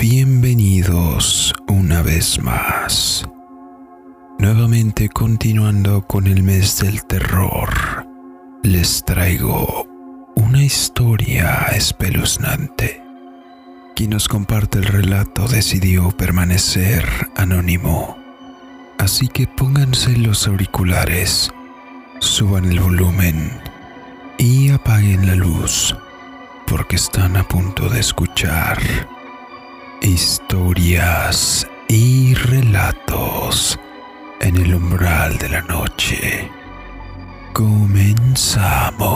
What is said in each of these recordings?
bienvenidos una vez más. Nuevamente continuando con el mes del terror, les traigo una historia espeluznante. Quien nos comparte el relato decidió permanecer anónimo, así que pónganse los auriculares, suban el volumen y apaguen la luz porque están a punto de escuchar historias y relatos en el umbral de la noche. Comenzamos.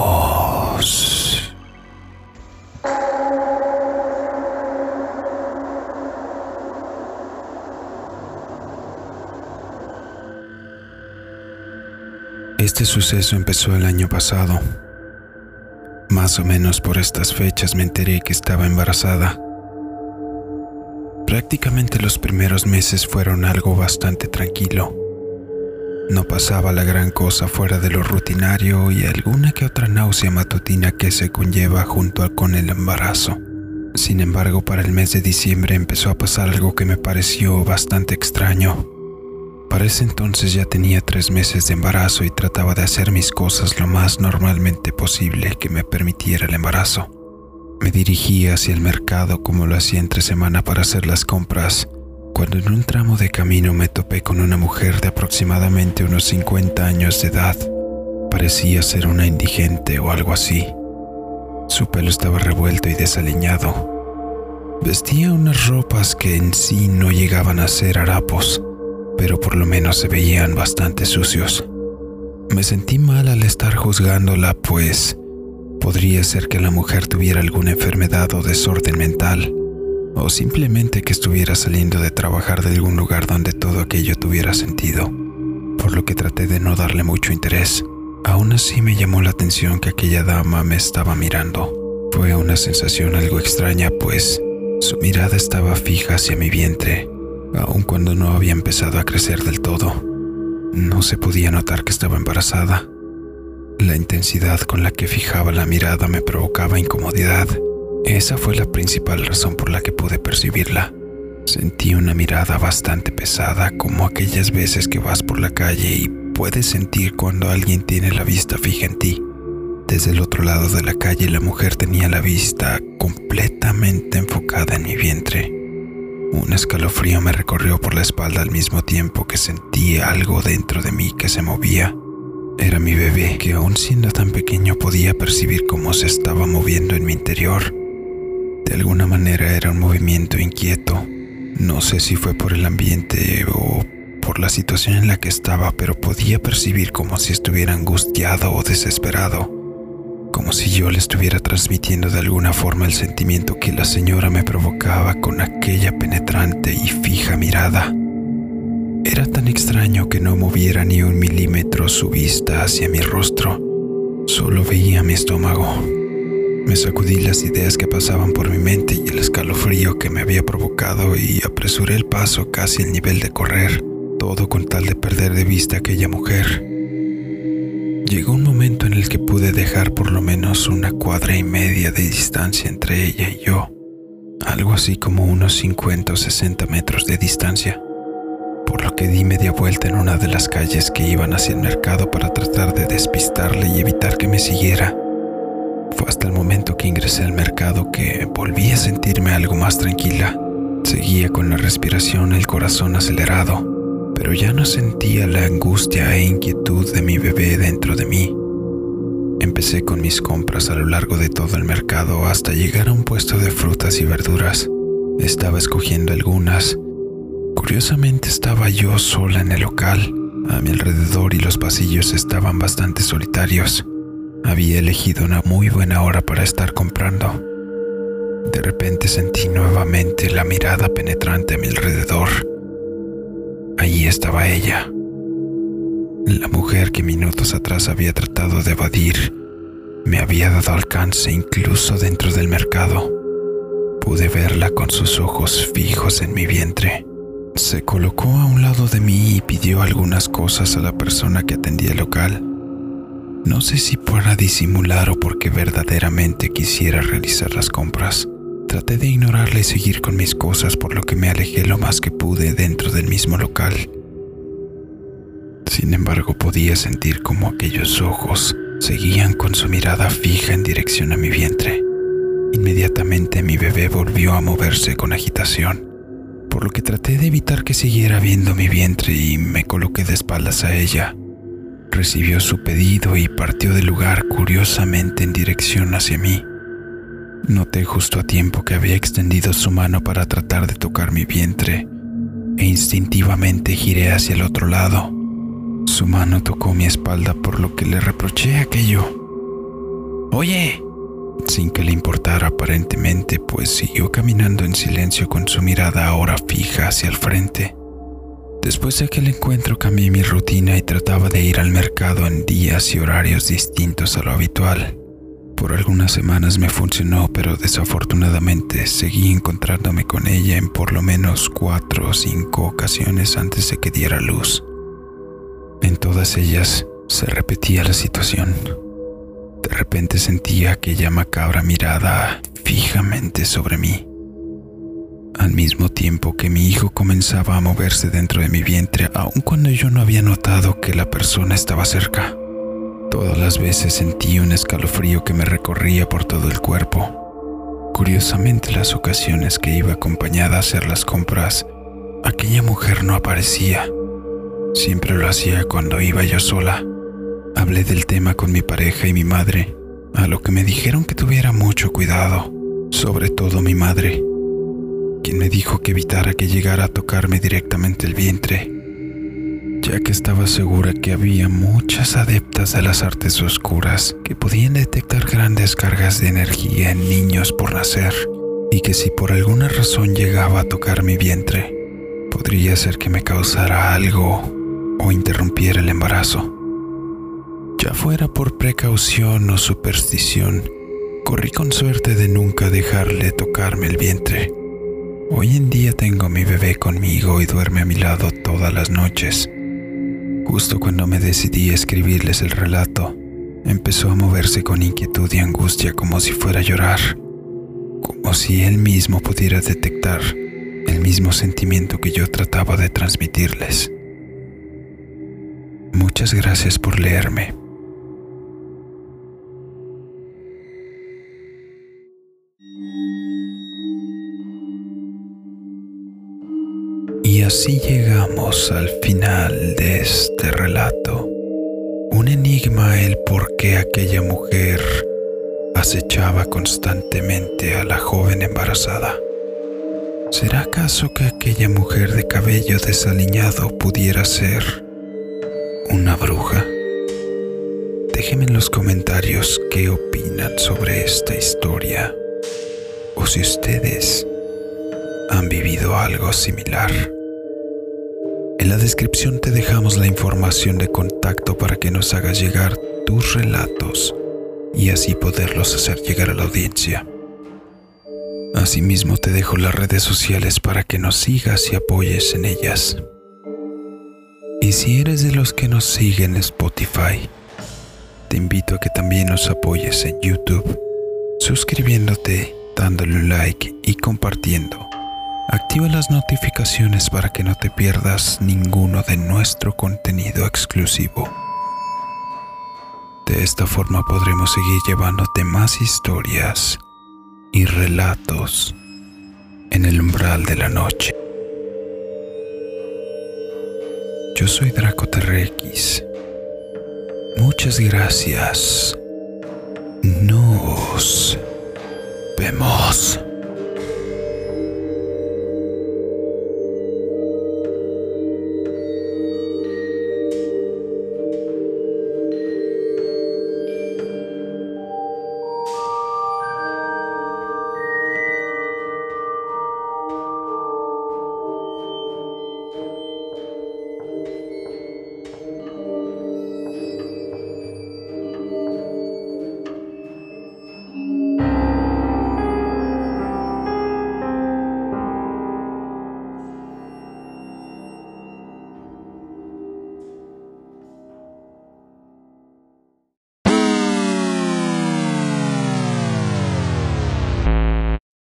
Este suceso empezó el año pasado. Más o menos por estas fechas me enteré que estaba embarazada. Prácticamente los primeros meses fueron algo bastante tranquilo. No pasaba la gran cosa fuera de lo rutinario y alguna que otra náusea matutina que se conlleva junto con el embarazo. Sin embargo, para el mes de diciembre empezó a pasar algo que me pareció bastante extraño. Para ese entonces ya tenía tres meses de embarazo y trataba de hacer mis cosas lo más normalmente posible que me permitiera el embarazo. Me dirigí hacia el mercado como lo hacía entre semana para hacer las compras, cuando en un tramo de camino me topé con una mujer de aproximadamente unos 50 años de edad. Parecía ser una indigente o algo así. Su pelo estaba revuelto y desaliñado. Vestía unas ropas que en sí no llegaban a ser harapos pero por lo menos se veían bastante sucios. Me sentí mal al estar juzgándola, pues podría ser que la mujer tuviera alguna enfermedad o desorden mental, o simplemente que estuviera saliendo de trabajar de algún lugar donde todo aquello tuviera sentido, por lo que traté de no darle mucho interés. Aún así me llamó la atención que aquella dama me estaba mirando. Fue una sensación algo extraña, pues su mirada estaba fija hacia mi vientre, aun cuando no había empezado a crecer del todo. No se podía notar que estaba embarazada. La intensidad con la que fijaba la mirada me provocaba incomodidad. Esa fue la principal razón por la que pude percibirla. Sentí una mirada bastante pesada, como aquellas veces que vas por la calle y puedes sentir cuando alguien tiene la vista fija en ti. Desde el otro lado de la calle la mujer tenía la vista completamente enfocada en mi vientre. Un escalofrío me recorrió por la espalda al mismo tiempo que sentí algo dentro de mí que se movía. Era mi bebé, que aún siendo tan pequeño podía percibir cómo se estaba moviendo en mi interior. De alguna manera era un movimiento inquieto. No sé si fue por el ambiente o por la situación en la que estaba, pero podía percibir como si estuviera angustiado o desesperado como si yo le estuviera transmitiendo de alguna forma el sentimiento que la señora me provocaba con aquella penetrante y fija mirada. Era tan extraño que no moviera ni un milímetro su vista hacia mi rostro, solo veía mi estómago. Me sacudí las ideas que pasaban por mi mente y el escalofrío que me había provocado y apresuré el paso casi al nivel de correr, todo con tal de perder de vista a aquella mujer. Llegó un momento en el que pude dejar por lo menos una cuadra y media de distancia entre ella y yo, algo así como unos 50 o 60 metros de distancia, por lo que di media vuelta en una de las calles que iban hacia el mercado para tratar de despistarle y evitar que me siguiera. Fue hasta el momento que ingresé al mercado que volví a sentirme algo más tranquila. Seguía con la respiración, el corazón acelerado pero ya no sentía la angustia e inquietud de mi bebé dentro de mí. Empecé con mis compras a lo largo de todo el mercado hasta llegar a un puesto de frutas y verduras. Estaba escogiendo algunas. Curiosamente estaba yo sola en el local. A mi alrededor y los pasillos estaban bastante solitarios. Había elegido una muy buena hora para estar comprando. De repente sentí nuevamente la mirada penetrante a mi alrededor. Allí estaba ella, la mujer que minutos atrás había tratado de evadir. Me había dado alcance incluso dentro del mercado. Pude verla con sus ojos fijos en mi vientre. Se colocó a un lado de mí y pidió algunas cosas a la persona que atendía el local. No sé si para disimular o porque verdaderamente quisiera realizar las compras. Traté de ignorarla y seguir con mis cosas, por lo que me alejé lo más que pude dentro del mismo local. Sin embargo, podía sentir como aquellos ojos seguían con su mirada fija en dirección a mi vientre. Inmediatamente mi bebé volvió a moverse con agitación, por lo que traté de evitar que siguiera viendo mi vientre y me coloqué de espaldas a ella. Recibió su pedido y partió del lugar curiosamente en dirección hacia mí. Noté justo a tiempo que había extendido su mano para tratar de tocar mi vientre e instintivamente giré hacia el otro lado. Su mano tocó mi espalda por lo que le reproché aquello. Oye, sin que le importara aparentemente, pues siguió caminando en silencio con su mirada ahora fija hacia el frente. Después de aquel encuentro cambié mi rutina y trataba de ir al mercado en días y horarios distintos a lo habitual. Por algunas semanas me funcionó, pero desafortunadamente seguí encontrándome con ella en por lo menos cuatro o cinco ocasiones antes de que diera luz. En todas ellas se repetía la situación. De repente sentía aquella macabra mirada fijamente sobre mí. Al mismo tiempo que mi hijo comenzaba a moverse dentro de mi vientre, aun cuando yo no había notado que la persona estaba cerca. Todas las veces sentí un escalofrío que me recorría por todo el cuerpo. Curiosamente, las ocasiones que iba acompañada a hacer las compras, aquella mujer no aparecía. Siempre lo hacía cuando iba yo sola. Hablé del tema con mi pareja y mi madre, a lo que me dijeron que tuviera mucho cuidado, sobre todo mi madre, quien me dijo que evitara que llegara a tocarme directamente el vientre ya que estaba segura que había muchas adeptas de las artes oscuras que podían detectar grandes cargas de energía en niños por nacer y que si por alguna razón llegaba a tocar mi vientre, podría ser que me causara algo o interrumpiera el embarazo. Ya fuera por precaución o superstición, corrí con suerte de nunca dejarle tocarme el vientre. Hoy en día tengo a mi bebé conmigo y duerme a mi lado todas las noches Justo cuando me decidí a escribirles el relato, empezó a moverse con inquietud y angustia como si fuera a llorar, como si él mismo pudiera detectar el mismo sentimiento que yo trataba de transmitirles. Muchas gracias por leerme. Y así llegamos al final de este relato. Un enigma el por qué aquella mujer acechaba constantemente a la joven embarazada. ¿Será acaso que aquella mujer de cabello desaliñado pudiera ser una bruja? Déjenme en los comentarios qué opinan sobre esta historia o si ustedes han vivido algo similar. En la descripción te dejamos la información de contacto para que nos hagas llegar tus relatos y así poderlos hacer llegar a la audiencia. Asimismo te dejo las redes sociales para que nos sigas y apoyes en ellas. Y si eres de los que nos siguen en Spotify, te invito a que también nos apoyes en YouTube, suscribiéndote, dándole un like y compartiendo. Activa las notificaciones para que no te pierdas ninguno de nuestro contenido exclusivo. De esta forma podremos seguir llevándote más historias y relatos en el umbral de la noche. Yo soy Draco TRX. Muchas gracias. Nos vemos.